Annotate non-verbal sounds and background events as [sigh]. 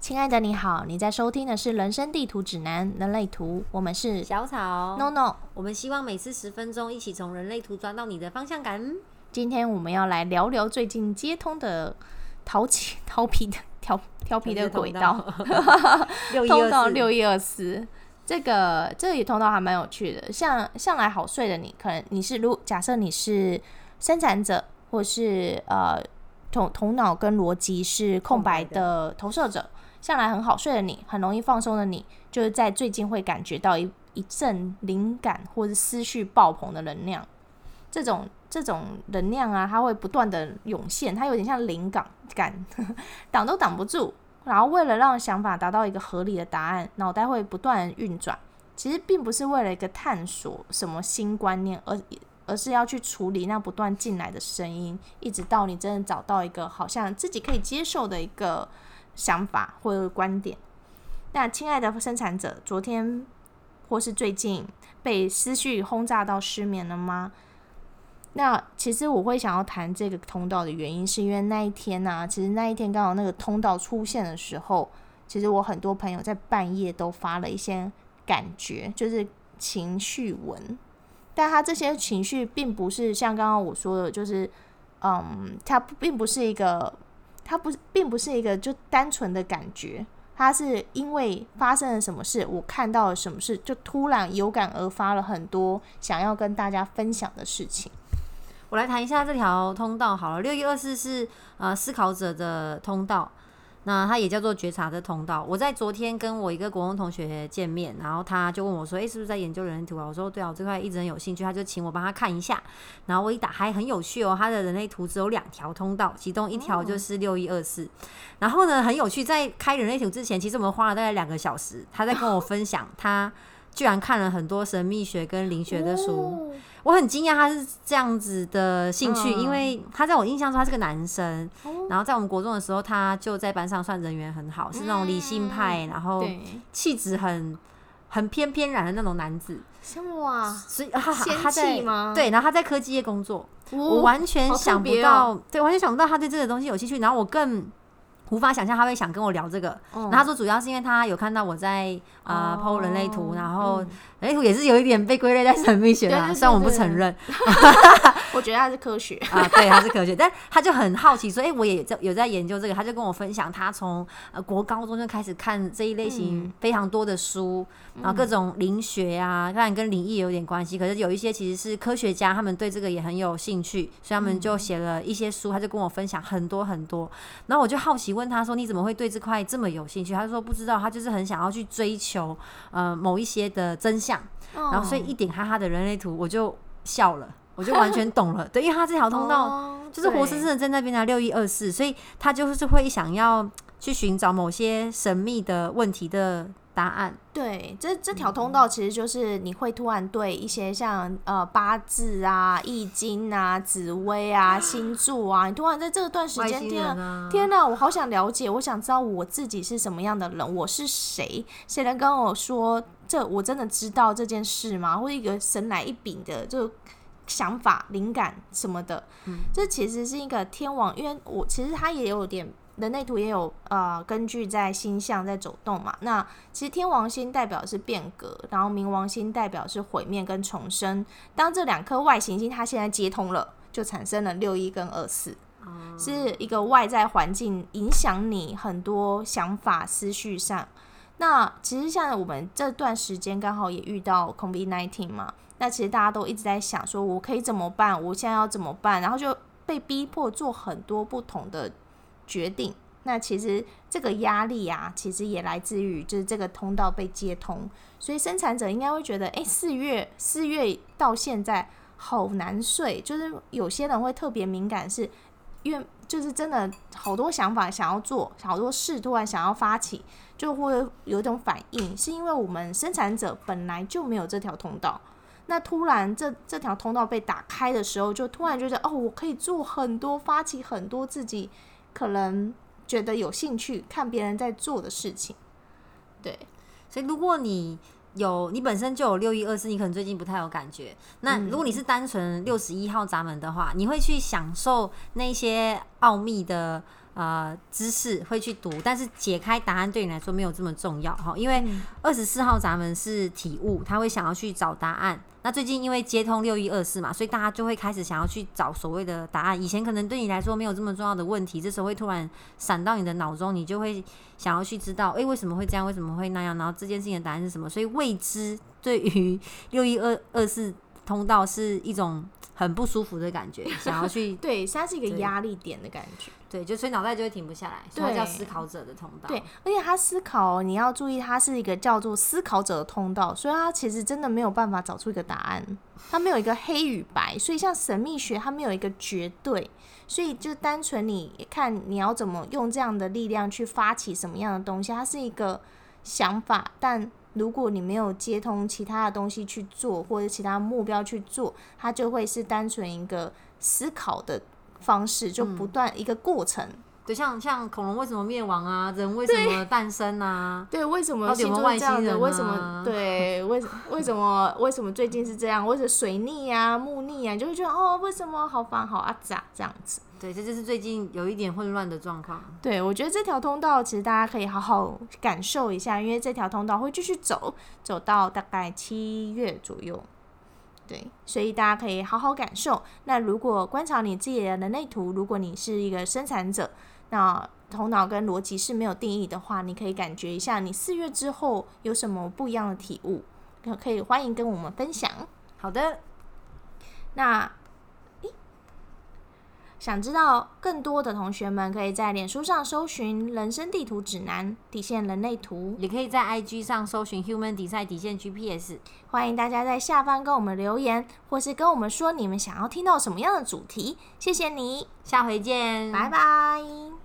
亲爱的你好，你在收听的是《人生地图指南：人类图》，我们是小草 No No。我们希望每次十分钟，一起从人类图抓到你的方向感。今天我们要来聊聊最近接通的淘气、[laughs] 调皮的、调调皮的轨道，[laughs] 通到六一二四。这个这个也通道还蛮有趣的，像向来好睡的你，可能你是如假设你是生产者，或是呃头头脑跟逻辑是空白的投射者，向来很好睡的你，很容易放松的你，就是在最近会感觉到一一阵灵感或是思绪爆棚的能量。这种这种能量啊，它会不断的涌现，它有点像灵感感，[laughs] 挡都挡不住。然后为了让想法达到一个合理的答案，脑袋会不断运转。其实并不是为了一个探索什么新观念，而而是要去处理那不断进来的声音，一直到你真的找到一个好像自己可以接受的一个想法或者观点。那亲爱的生产者，昨天或是最近被思绪轰炸到失眠了吗？那其实我会想要谈这个通道的原因，是因为那一天呢、其实那一天刚好那个通道出现的时候，其实我很多朋友在半夜都发了一些感觉，就是情绪文，但他这些情绪并不是像刚刚我说的，就是嗯，他并不是一个，他不并不是一个就单纯的感觉，他是因为发生了什么事，我看到了什么事，就突然有感而发了很多想要跟大家分享的事情。我来谈一下这条通道好了。六一二四是呃思考者的通道，那它也叫做觉察的通道。我在昨天跟我一个国中同学见面，然后他就问我说：“诶，是不是在研究人类图啊？”我说：“对啊，我这块一直很有兴趣。”他就请我帮他看一下，然后我一打开很有趣哦，他的人类图只有两条通道，其中一条就是六一二四。然后呢，很有趣，在开人类图之前，其实我们花了大概两个小时，他在跟我分享他。居然看了很多神秘学跟灵学的书，我很惊讶他是这样子的兴趣，嗯。因为他在我印象中他是个男生，哦。然后在我们国中的时候，他就在班上算人缘很好，是那种理性派，然后对，气质很很偏偏然的那种男子，像哇，所以他他在吗？对，然后他在科技业工作，我哦，完全好特想不别到，哦对，完全想不到他对这个东西有兴趣，然后我更。无法想象他会想跟我聊这个，嗯。然后他说主要是因为他有看到我在啊哦剖人类图，然后嗯。人类图也是有一点被归类在神秘学啦，虽然我不承认 [laughs] 我觉得他是科学。啊，对，他是科学，但他就很好奇说，哎、我也在有在研究这个，他就跟我分享，他从呃国高中就开始看这一类型嗯。非常多的书，然后各种灵学啊，当然跟灵异有点关系，可是有一些其实是科学家，他们对这个也很有兴趣，所以他们就写了一些书，他就跟我分享很多很多，然后我就好奇问他说，你怎么会对这块这么有兴趣？他就说不知道，他就是很想要去追求呃某一些的真相。然后所以一点开他的人类图，我就笑了，我就完全懂了。[laughs] 对，因为他这条通道哦就是活生生的在那边的六一二四，所以他就是会想要去寻找某些神秘的问题的答案。对，这这条通道其实就是你会突然对一些像呃八字啊、易经啊、紫薇啊、[gasps] 星座啊，你突然在这段时间，天天哪，我好想了解，我想知道我自己是什么样的人，我是谁？谁能跟我说这我真的知道这件事吗？或者一个神来一笔的就想法、灵感什么的，这其实是一个天王，因为我其实他也有点。人类图也有呃，根据在星象在走动嘛。那其实天王星代表是变革，然后冥王星代表是毁灭跟重生。当这两颗外行星它现在接通了，就产生了六一跟二四。是一个外在环境影响你很多想法、思绪上。那其实像我们这段时间刚好也遇到 COVID nineteen 嘛，那其实大家都一直在想说，我可以怎么办？我现在要怎么办？然后就被逼迫做很多不同的决定。那其实这个压力啊，其实也来自于就是这个通道被接通，所以生产者应该会觉得，诶，四月四月到现在好难睡，就是有些人会特别敏感是，因为就是真的好多想法想要做，好多事突然想要发起，就会有一种反应，是因为我们生产者本来就没有这条通道，那突然这这条通道被打开的时候，就突然觉得哦，我可以做很多，发起很多自己可能觉得有兴趣看别人在做的事情，对，所以如果你有你本身就有六一二四，你可能最近不太有感觉。那嗯如果你是单纯六十一号闸门的话，你会去享受那些奥秘的呃知识会去读，但是解开答案对你来说没有这么重要哈，因为二十四号闸门是体悟，他会想要去找答案。那最近因为接通六一二四嘛，所以大家就会开始想要去找所谓的答案。以前可能对你来说没有这么重要的问题，这时候会突然闪到你的脑中，你就会想要去知道，诶，为什么会这样？为什么会那样？然后这件事情的答案是什么？所以未知对于六一二二四通道是一种很不舒服的感觉，想要去 [laughs] 对，它是一个压力点的感觉。对，就所以脑袋就会停不下来，所以它叫思考者的通道。对，而且他思考，你要注意，它是一个叫做思考者的通道，所以它其实真的没有办法找出一个答案，它没有一个黑与白，所以像神秘学，它没有一个绝对，所以就单纯你看你要怎么用这样的力量去发起什么样的东西，它是一个想法，但如果你没有接通其他的东西去做，或者其他目标去做，它就会是单纯一个思考的。方式就不断一个过程，对，像像恐龙为什么灭亡啊？人为什么诞生啊？对，为什么星座这样的？为什么？对，为 [laughs] 为什么？为什么最近是这样？为什么水逆啊、木逆啊？就会觉得哦，为什么好烦好啊咋这样子？对，这就是最近有一点混乱的状况。对，我觉得这条通道其实大家可以好好感受一下，因为这条通道会继续走，走到大概七月左右。对，所以大家可以好好感受。那如果观察你自己的人类图，如果你是一个生产者，那头脑跟逻辑是没有定义的话，你可以感觉一下，你四月之后有什么不一样的体悟，可可以欢迎跟我们分享。好的，那。想知道更多的同学们，可以在脸书上搜寻“人生地图指南”底线人类图，也可以在 IG 上搜寻 “Human Design 底线 GPS”。欢迎大家在下方跟我们留言，或是跟我们说你们想要听到什么样的主题。谢谢你，下回见，拜拜。